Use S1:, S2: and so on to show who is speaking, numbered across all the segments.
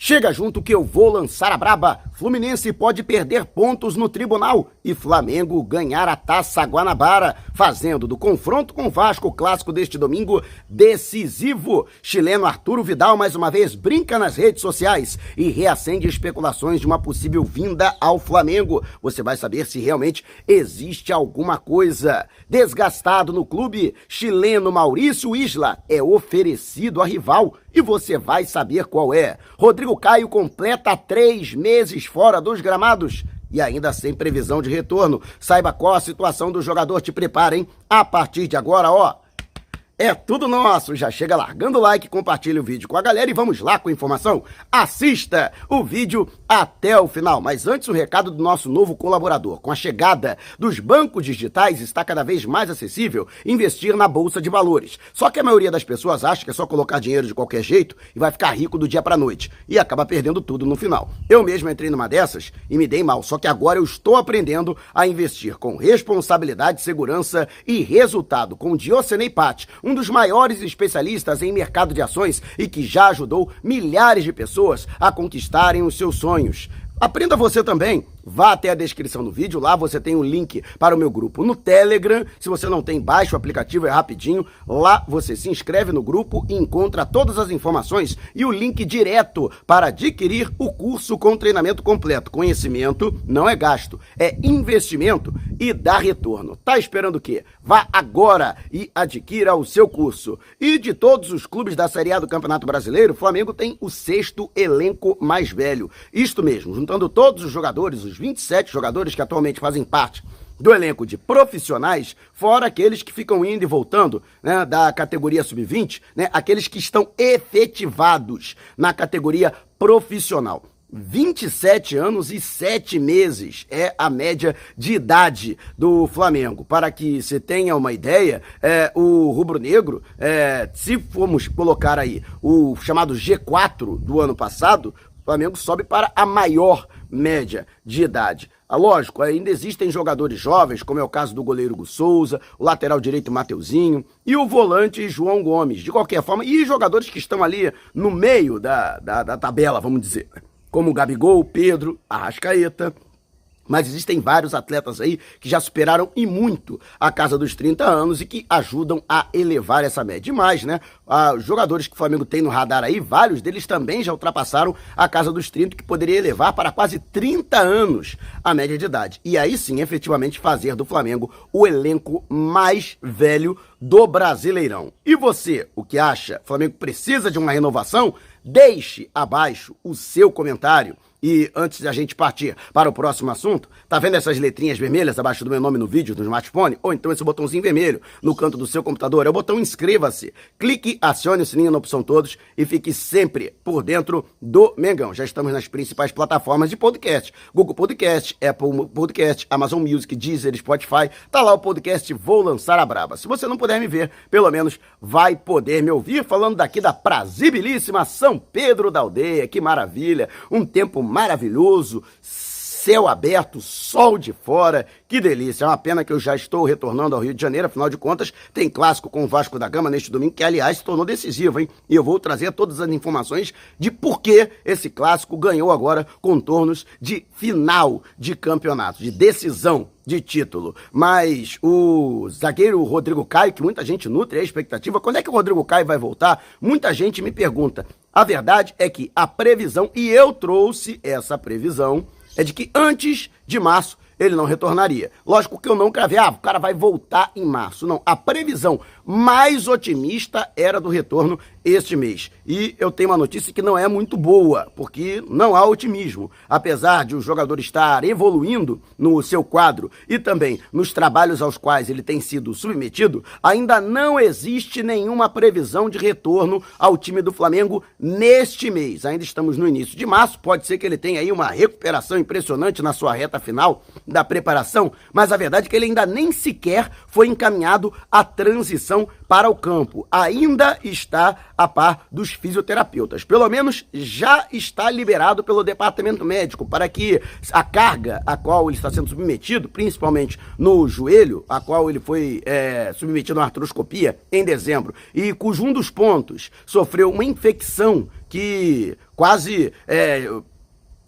S1: Chega junto que eu vou lançar a braba. Fluminense pode perder pontos no tribunal e Flamengo ganhar a Taça Guanabara, fazendo do confronto com o Vasco clássico deste domingo decisivo. Chileno Arturo Vidal mais uma vez brinca nas redes sociais e reacende especulações de uma possível vinda ao Flamengo. Você vai saber se realmente existe alguma coisa. Desgastado no clube, chileno Maurício Isla é oferecido a rival e você vai saber qual é. Rodrigo Caio completa três meses fora dos gramados e ainda sem previsão de retorno. Saiba qual a situação do jogador, te preparem. A partir de agora, ó é tudo nosso. Já chega largando o like, compartilha o vídeo com a galera e vamos lá com a informação. Assista o vídeo até o final. Mas antes, o recado do nosso novo colaborador. Com a chegada dos bancos digitais, está cada vez mais acessível investir na Bolsa de Valores. Só que a maioria das pessoas acha que é só colocar dinheiro de qualquer jeito e vai ficar rico do dia para noite. E acaba perdendo tudo no final. Eu mesmo entrei numa dessas e me dei mal. Só que agora eu estou aprendendo a investir com responsabilidade, segurança e resultado. Com o Diocenei Pat, um dos maiores especialistas em mercado de ações e que já ajudou milhares de pessoas a conquistarem os seus sonhos. Aprenda você também Vá até a descrição do vídeo, lá você tem o um link para o meu grupo no Telegram. Se você não tem, baixa o aplicativo, é rapidinho. Lá você se inscreve no grupo e encontra todas as informações e o link direto para adquirir o curso com treinamento completo. Conhecimento não é gasto, é investimento e dá retorno. Tá esperando o quê? Vá agora e adquira o seu curso. E de todos os clubes da Série A do Campeonato Brasileiro, o Flamengo tem o sexto elenco mais velho. Isto mesmo, juntando todos os jogadores, os 27 jogadores que atualmente fazem parte do elenco de profissionais, fora aqueles que ficam indo e voltando né, da categoria sub-20, né, aqueles que estão efetivados na categoria profissional. 27 anos e 7 meses é a média de idade do Flamengo. Para que você tenha uma ideia, é, o rubro-negro, é, se formos colocar aí o chamado G4 do ano passado, o Flamengo sobe para a maior média de idade. Ah, lógico, ainda existem jogadores jovens, como é o caso do goleiro Gu Souza, o lateral direito Mateuzinho e o volante João Gomes, de qualquer forma, e jogadores que estão ali no meio da, da, da tabela, vamos dizer, como o Gabigol, Pedro, Arrascaeta, mas existem vários atletas aí que já superaram e muito a casa dos 30 anos e que ajudam a elevar essa média. E mais, né? Ah, os jogadores que o Flamengo tem no radar aí, vários deles também já ultrapassaram a casa dos 30, que poderia elevar para quase 30 anos a média de idade. E aí sim, efetivamente, fazer do Flamengo o elenco mais velho do Brasileirão. E você, o que acha? O Flamengo precisa de uma renovação? Deixe abaixo o seu comentário. E antes de a gente partir para o próximo assunto, tá vendo essas letrinhas vermelhas abaixo do meu nome no vídeo do smartphone? Ou então esse botãozinho vermelho no canto do seu computador? É o botão inscreva-se. Clique, acione o sininho na opção todos e fique sempre por dentro do Mengão. Já estamos nas principais plataformas de podcast: Google Podcast, Apple Podcast, Amazon Music, Deezer, Spotify. Tá lá o podcast Vou Lançar a Braba. Se você não puder me ver, pelo menos vai poder me ouvir falando daqui da prazibilíssima São Pedro da Aldeia. Que maravilha! Um tempo maravilhoso, céu aberto, sol de fora, que delícia. É uma pena que eu já estou retornando ao Rio de Janeiro, afinal de contas, tem clássico com o Vasco da Gama neste domingo, que aliás se tornou decisivo, hein? E eu vou trazer todas as informações de por que esse clássico ganhou agora contornos de final de campeonato, de decisão de título. Mas o zagueiro Rodrigo Caio, que muita gente nutre a expectativa, quando é que o Rodrigo Caio vai voltar? Muita gente me pergunta. A verdade é que a previsão, e eu trouxe essa previsão, é de que antes de março ele não retornaria. Lógico que eu não cravei, ah, o cara vai voltar em março. Não, a previsão mais otimista era do retorno este mês. E eu tenho uma notícia que não é muito boa, porque não há otimismo. Apesar de o jogador estar evoluindo no seu quadro e também nos trabalhos aos quais ele tem sido submetido, ainda não existe nenhuma previsão de retorno ao time do Flamengo neste mês. Ainda estamos no início de março, pode ser que ele tenha aí uma recuperação impressionante na sua reta final da preparação, mas a verdade é que ele ainda nem sequer foi encaminhado à transição para o campo. Ainda está a par dos fisioterapeutas. Pelo menos já está liberado pelo departamento médico para que a carga a qual ele está sendo submetido, principalmente no joelho, a qual ele foi é, submetido a uma artroscopia em dezembro, e cujo um dos pontos sofreu uma infecção que quase é,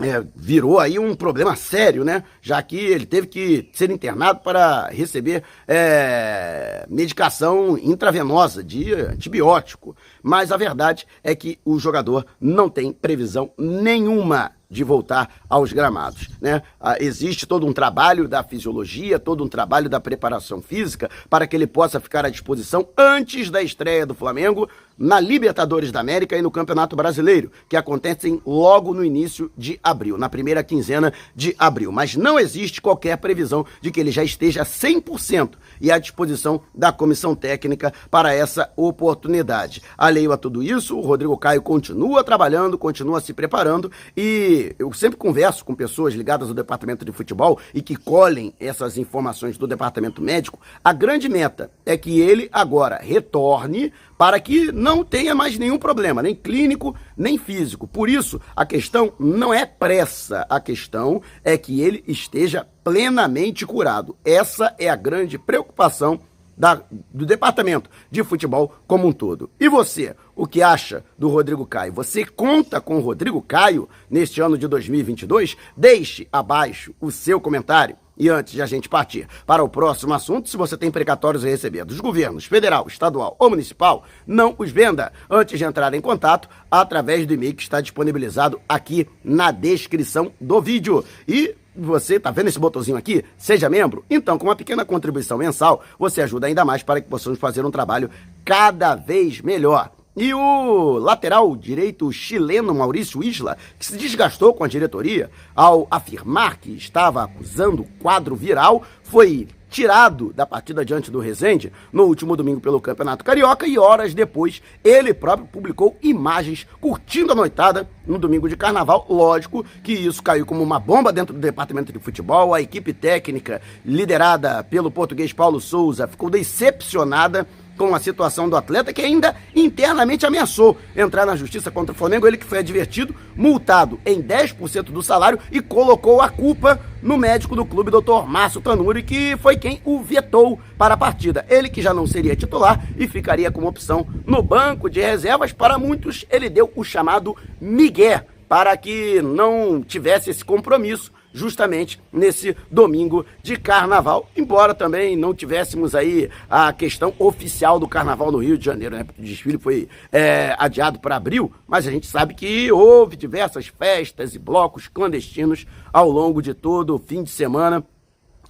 S1: é, virou aí um problema sério, né? Já que ele teve que ser internado para receber é, medicação intravenosa de antibiótico. Mas a verdade é que o jogador não tem previsão nenhuma de voltar aos gramados. Né? Ah, existe todo um trabalho da fisiologia, todo um trabalho da preparação física para que ele possa ficar à disposição antes da estreia do Flamengo na Libertadores da América e no Campeonato Brasileiro, que acontecem logo no início de abril, na primeira quinzena de abril. Mas não existe qualquer previsão de que ele já esteja 100% e à disposição da comissão técnica para essa oportunidade. Alheio a tudo isso, o Rodrigo Caio continua trabalhando, continua se preparando e eu sempre converso com pessoas ligadas ao departamento de futebol e que colhem essas informações do departamento médico. A grande meta é que ele agora retorne para que não tenha mais nenhum problema, nem clínico, nem físico. Por isso, a questão não é pressa, a questão é que ele esteja plenamente curado. Essa é a grande preocupação da, do departamento de futebol como um todo. E você, o que acha do Rodrigo Caio? Você conta com o Rodrigo Caio neste ano de 2022? Deixe abaixo o seu comentário. E antes de a gente partir para o próximo assunto, se você tem precatórios a receber dos governos federal, estadual ou municipal, não os venda antes de entrar em contato através do e-mail que está disponibilizado aqui na descrição do vídeo. E você tá vendo esse botãozinho aqui? Seja membro. Então, com uma pequena contribuição mensal, você ajuda ainda mais para que possamos fazer um trabalho cada vez melhor. E o lateral direito chileno Maurício Isla, que se desgastou com a diretoria ao afirmar que estava acusando quadro viral, foi tirado da partida diante do Resende no último domingo pelo Campeonato Carioca e horas depois ele próprio publicou imagens curtindo a noitada no domingo de carnaval. Lógico que isso caiu como uma bomba dentro do departamento de futebol. A equipe técnica, liderada pelo português Paulo Souza, ficou decepcionada com a situação do atleta, que ainda internamente ameaçou entrar na justiça contra o Flamengo. Ele que foi advertido, multado em 10% do salário e colocou a culpa no médico do clube, Dr. Márcio Tanuri, que foi quem o vetou para a partida. Ele que já não seria titular e ficaria como opção no banco de reservas. Para muitos, ele deu o chamado Miguel para que não tivesse esse compromisso justamente nesse domingo de carnaval. Embora também não tivéssemos aí a questão oficial do carnaval no Rio de Janeiro, né? O desfile foi é, adiado para abril, mas a gente sabe que houve diversas festas e blocos clandestinos ao longo de todo o fim de semana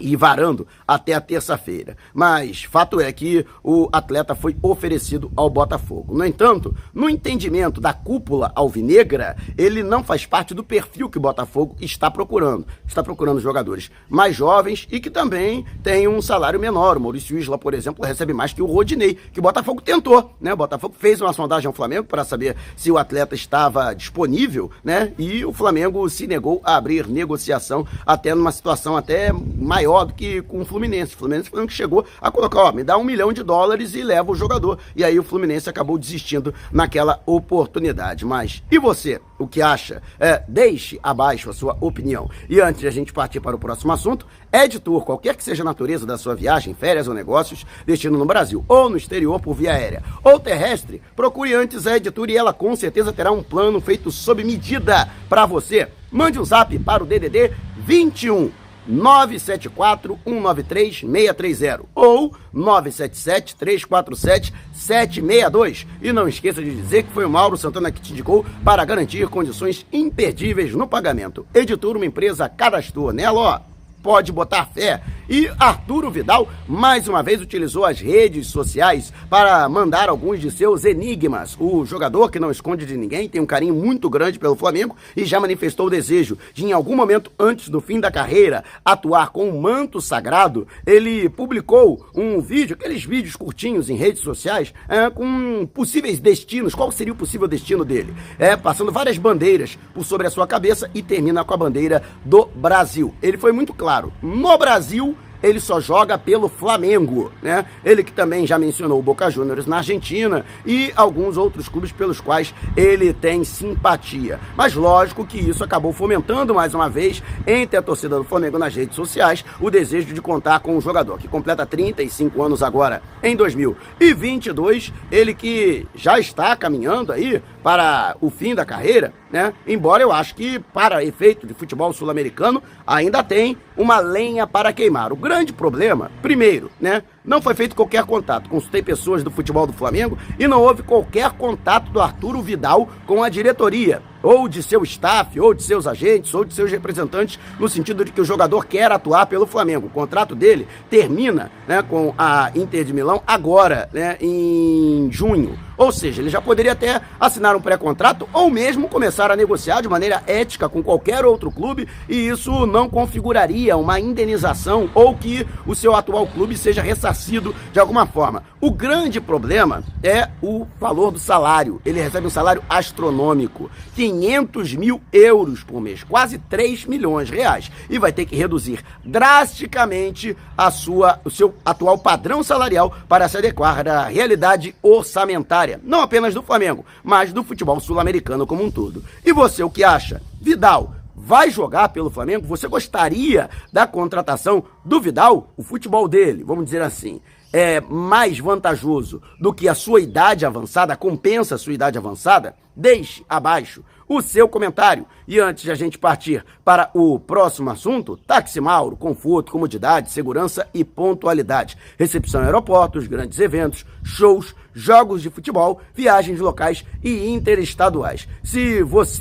S1: e varando até a terça-feira. Mas fato é que o atleta foi oferecido ao Botafogo. No entanto, no entendimento da cúpula alvinegra, ele não faz parte do perfil que o Botafogo está procurando. Está procurando jogadores mais jovens e que também têm um salário menor. O Maurício Isla, por exemplo, recebe mais que o Rodinei, que o Botafogo tentou, né? O Botafogo fez uma sondagem ao Flamengo para saber se o atleta estava disponível, né? E o Flamengo se negou a abrir negociação até numa situação até maior maior do que com o Fluminense. O Fluminense foi o que chegou a colocar, ó, me dá um milhão de dólares e leva o jogador. E aí o Fluminense acabou desistindo naquela oportunidade. Mas e você? O que acha? É, deixe abaixo a sua opinião. E antes de a gente partir para o próximo assunto, Editor, qualquer que seja a natureza da sua viagem, férias ou negócios, destino no Brasil ou no exterior por via aérea ou terrestre, procure antes a Editor e ela com certeza terá um plano feito sob medida para você. Mande um zap para o DDD 21 974-193-630 ou 977-347-762. E não esqueça de dizer que foi o Mauro Santana que te indicou para garantir condições imperdíveis no pagamento. Editor, uma empresa cadastrou nela, ó pode botar fé. E Arturo Vidal, mais uma vez, utilizou as redes sociais para mandar alguns de seus enigmas. O jogador, que não esconde de ninguém, tem um carinho muito grande pelo Flamengo e já manifestou o desejo de, em algum momento antes do fim da carreira, atuar com um manto sagrado. Ele publicou um vídeo, aqueles vídeos curtinhos em redes sociais, é, com possíveis destinos. Qual seria o possível destino dele? É, passando várias bandeiras por sobre a sua cabeça e termina com a bandeira do Brasil. Ele foi muito claro claro, no Brasil ele só joga pelo Flamengo, né? Ele que também já mencionou o Boca Juniors na Argentina e alguns outros clubes pelos quais ele tem simpatia. Mas lógico que isso acabou fomentando mais uma vez entre a torcida do Flamengo nas redes sociais o desejo de contar com um jogador que completa 35 anos agora em 2022, ele que já está caminhando aí para o fim da carreira né? Embora eu acho que, para efeito de futebol sul-americano, ainda tem uma lenha para queimar. O grande problema, primeiro, né? Não foi feito qualquer contato. Consultei pessoas do futebol do Flamengo e não houve qualquer contato do Arturo Vidal com a diretoria, ou de seu staff, ou de seus agentes, ou de seus representantes, no sentido de que o jogador quer atuar pelo Flamengo. O contrato dele termina né, com a Inter de Milão agora, né, em junho. Ou seja, ele já poderia até assinar um pré-contrato ou mesmo começar a negociar de maneira ética com qualquer outro clube e isso não configuraria uma indenização ou que o seu atual clube seja ressarcido de alguma forma. O grande problema é o valor do salário. Ele recebe um salário astronômico, 500 mil euros por mês, quase 3 milhões de reais, e vai ter que reduzir drasticamente a sua, o seu atual padrão salarial para se adequar à realidade orçamentária não apenas do Flamengo, mas do futebol sul-americano como um todo. E você, o que acha? Vidal vai jogar pelo Flamengo? Você gostaria da contratação do Vidal? O futebol dele, vamos dizer assim, é mais vantajoso do que a sua idade avançada, compensa a sua idade avançada? Deixe abaixo o seu comentário. E antes de a gente partir para o próximo assunto, Táxi Mauro, conforto, comodidade, segurança e pontualidade. Recepção em aeroportos, grandes eventos, shows, jogos de futebol, viagens locais e interestaduais. Se você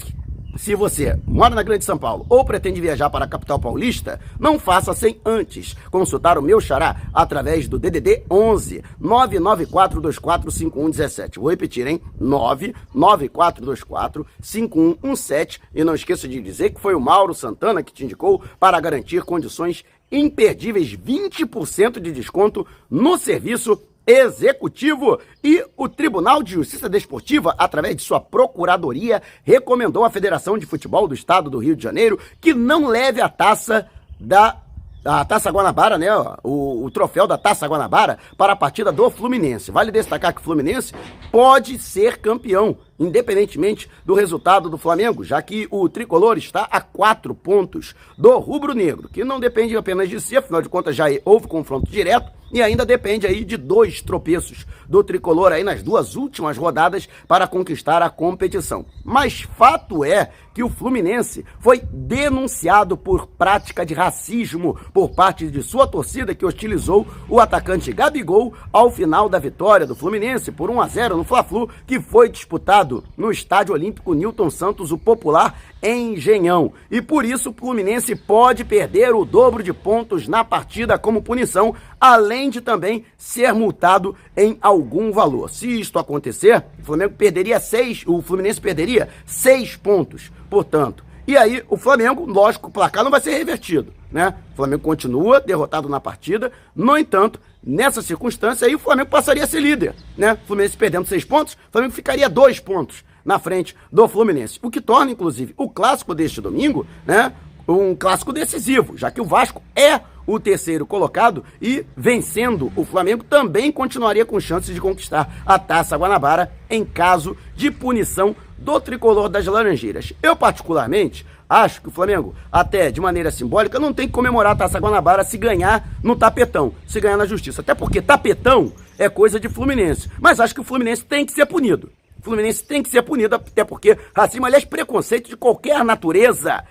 S1: se você mora na Grande São Paulo ou pretende viajar para a capital paulista, não faça sem antes consultar o meu xará através do DDD 11 994245117. Vou repetir, hein? 994245117 e não esqueça de dizer que foi o Mauro Santana que te indicou para garantir condições imperdíveis 20% de desconto no serviço Executivo e o Tribunal de Justiça Desportiva, através de sua procuradoria, recomendou à Federação de Futebol do Estado do Rio de Janeiro que não leve a taça da a Taça Guanabara, né? O, o, troféu da Taça Guanabara para a partida do Fluminense. Vale destacar que o Fluminense pode ser campeão, independentemente do resultado do Flamengo, já que o tricolor está a quatro pontos do rubro-negro, que não depende apenas de si, afinal de contas já houve confronto direto e ainda depende aí de dois tropeços do tricolor aí nas duas últimas rodadas para conquistar a competição. Mas fato é que o Fluminense foi denunciado por prática de racismo por parte de sua torcida que hostilizou o atacante Gabigol ao final da vitória do Fluminense por 1 a 0 no Fla-Flu, que foi disputado no Estádio Olímpico Newton Santos, o popular Engenhão. E por isso o Fluminense pode perder o dobro de pontos na partida como punição, além de também ser multado em algum valor. Se isto acontecer, o Flamengo perderia seis, o Fluminense perderia seis pontos. Portanto, e aí o Flamengo, lógico, o placar não vai ser revertido, né? O Flamengo continua derrotado na partida. No entanto, nessa circunstância aí o Flamengo passaria a ser líder, né? O Fluminense perdendo seis pontos, o Flamengo ficaria dois pontos na frente do Fluminense. O que torna, inclusive, o clássico deste domingo, né? Um clássico decisivo, já que o Vasco é o terceiro colocado e vencendo o Flamengo também continuaria com chances de conquistar a Taça Guanabara em caso de punição do tricolor das Laranjeiras. Eu particularmente acho que o Flamengo, até de maneira simbólica, não tem que comemorar a Taça Guanabara se ganhar no tapetão, se ganhar na justiça. Até porque tapetão é coisa de Fluminense. Mas acho que o Fluminense tem que ser punido. Fluminense tem que ser punido, até porque racismo, aliás, preconceito de qualquer natureza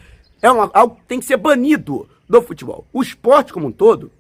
S1: é uma, algo que tem que ser banido do futebol. O esporte como um todo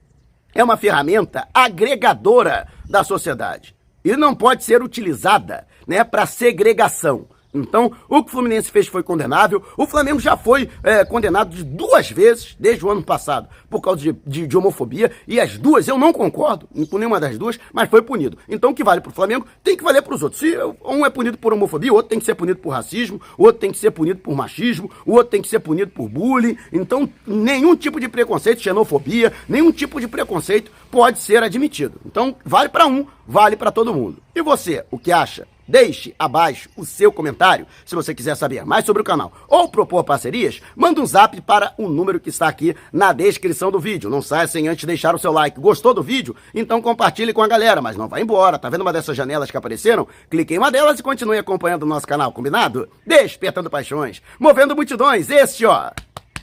S1: é uma ferramenta agregadora da sociedade e não pode ser utilizada né, para segregação. Então, o que o Fluminense fez foi condenável. O Flamengo já foi é, condenado de duas vezes desde o ano passado por causa de, de, de, homofobia. E as duas, eu não concordo com nenhuma das duas, mas foi punido. Então, o que vale para o Flamengo tem que valer para os outros. Se um é punido por homofobia, o outro tem que ser punido por racismo, o outro tem que ser punido por machismo, o outro tem que ser punido por bullying. Então, nenhum tipo de preconceito, xenofobia, nenhum tipo de preconceito pode ser admitido. Então, vale para um, vale para todo mundo. E você, o que acha? Deixe abaixo o seu comentário. Se você quiser saber mais sobre o canal ou propor parcerias, manda um zap para o número que está aqui na descrição do vídeo. Não saia sem antes deixar o seu like. Gostou do vídeo? Então compartilhe com a galera, mas não vá embora. Tá vendo uma dessas janelas que apareceram? Clique em uma delas e continue acompanhando o nosso canal, combinado? Despertando paixões, movendo multidões. Este, ó,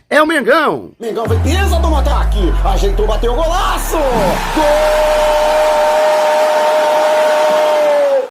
S1: é o Mengão.
S2: Mengão vem pesa do ataque, ajeitou, bateu golaço! Gol!